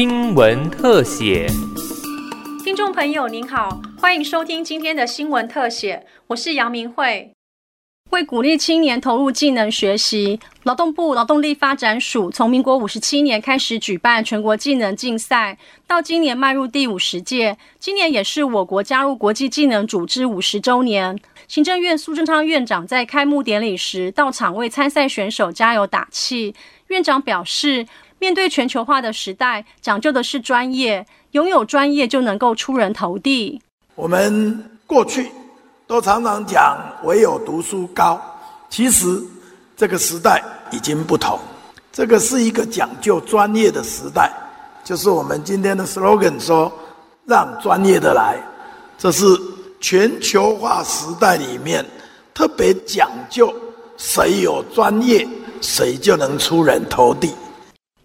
新闻特写。听众朋友您好，欢迎收听今天的新闻特写，我是杨明慧。为鼓励青年投入技能学习，劳动部劳动力发展署从民国五十七年开始举办全国技能竞赛，到今年迈入第五十届。今年也是我国加入国际技能组织五十周年。行政院苏贞昌院长在开幕典礼时到场为参赛选手加油打气。院长表示，面对全球化的时代，讲究的是专业，拥有专业就能够出人头地。我们过去。都常常讲唯有读书高，其实这个时代已经不同，这个是一个讲究专业的时代，就是我们今天的 slogan 说让专业的来，这是全球化时代里面特别讲究，谁有专业，谁就能出人头地。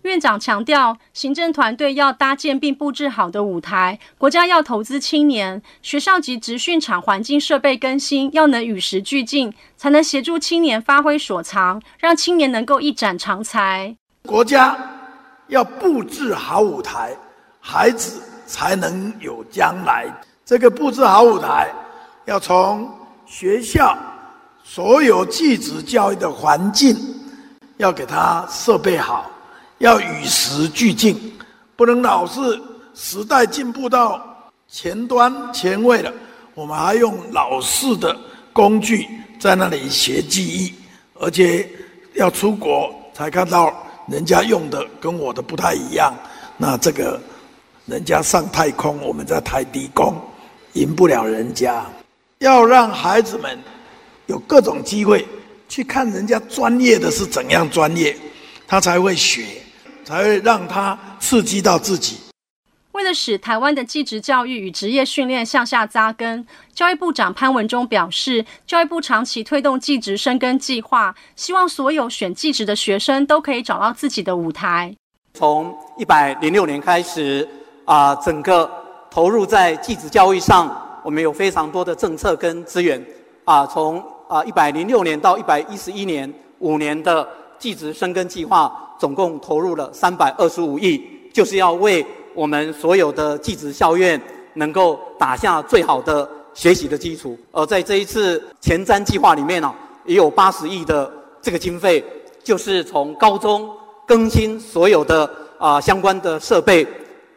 院长强调，行政团队要搭建并布置好的舞台，国家要投资青年，学校及职训场环境设备更新要能与时俱进，才能协助青年发挥所长，让青年能够一展长才。国家要布置好舞台，孩子才能有将来。这个布置好舞台，要从学校所有继职教育的环境，要给他设备好。要与时俱进，不能老是时代进步到前端前卫了，我们还用老式的工具在那里学技艺，而且要出国才看到人家用的跟我的不太一样。那这个人家上太空，我们在台低工，赢不了人家。要让孩子们有各种机会去看人家专业的是怎样专业，他才会学。才会让他刺激到自己。为了使台湾的技职教育与职业训练向下扎根，教育部长潘文忠表示，教育部长期推动技职生根计划，希望所有选技职的学生都可以找到自己的舞台。从一百零六年开始，啊，整个投入在技职教育上，我们有非常多的政策跟资源。啊，从啊一百零六年到一百一十一年五年的技职深耕计划。总共投入了三百二十五亿，就是要为我们所有的技职校院能够打下最好的学习的基础。而在这一次前瞻计划里面呢，也有八十亿的这个经费，就是从高中更新所有的啊相关的设备，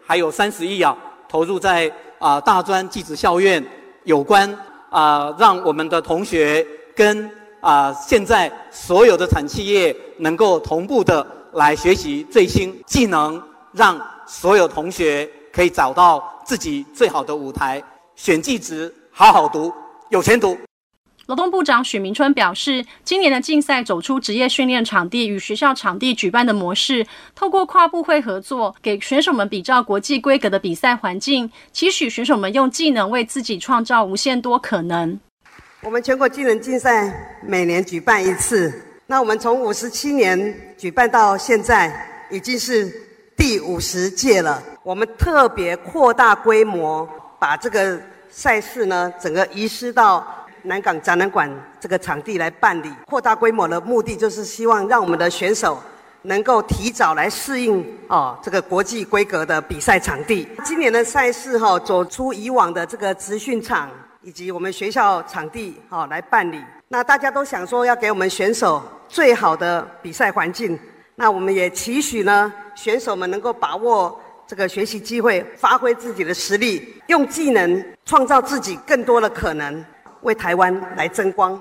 还有三十亿啊投入在啊大专技职校院有关啊让我们的同学跟啊现在所有的产企业能够同步的。来学习最新技能，让所有同学可以找到自己最好的舞台。选技职，好好读，有前途。劳动部长许明春表示，今年的竞赛走出职业训练场地与学校场地举办的模式，透过跨部会合作，给选手们比照国际规格的比赛环境，期许选手们用技能为自己创造无限多可能。我们全国技能竞赛每年举办一次。那我们从五十七年举办到现在，已经是第五十届了。我们特别扩大规模，把这个赛事呢，整个移师到南港展览馆这个场地来办理。扩大规模的目的，就是希望让我们的选手能够提早来适应哦这个国际规格的比赛场地。今年的赛事哈，走出以往的这个集训场以及我们学校场地哈来办理。那大家都想说要给我们选手。最好的比赛环境，那我们也期许呢，选手们能够把握这个学习机会，发挥自己的实力，用技能创造自己更多的可能，为台湾来争光。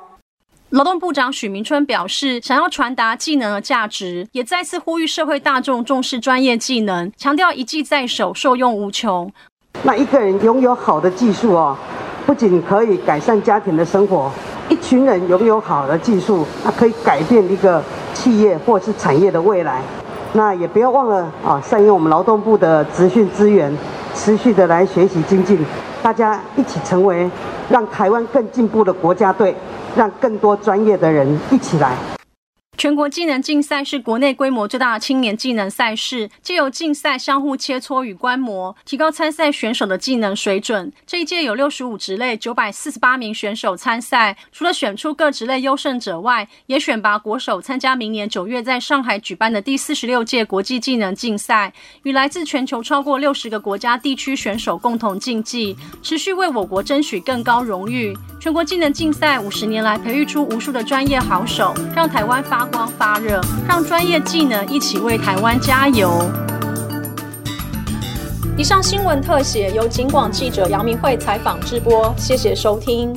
劳动部长许明春表示，想要传达技能的价值，也再次呼吁社会大众重视专业技能，强调一技在手，受用无穷。那一个人拥有好的技术哦，不仅可以改善家庭的生活。一群人拥有好的技术，那可以改变一个企业或是产业的未来。那也不要忘了啊，善用我们劳动部的资讯资源，持续的来学习精进，大家一起成为让台湾更进步的国家队，让更多专业的人一起来。全国技能竞赛是国内规模最大的青年技能赛事，借由竞赛相互切磋与观摩，提高参赛选手的技能水准。这一届有六十五职类九百四十八名选手参赛，除了选出各职类优胜者外，也选拔国手参加明年九月在上海举办的第四十六届国际技能竞赛，与来自全球超过六十个国家地区选手共同竞技，持续为我国争取更高荣誉。全国技能竞赛五十年来培育出无数的专业好手，让台湾发光发热，让专业技能一起为台湾加油。以上新闻特写由警广记者杨明慧采访直播，谢谢收听。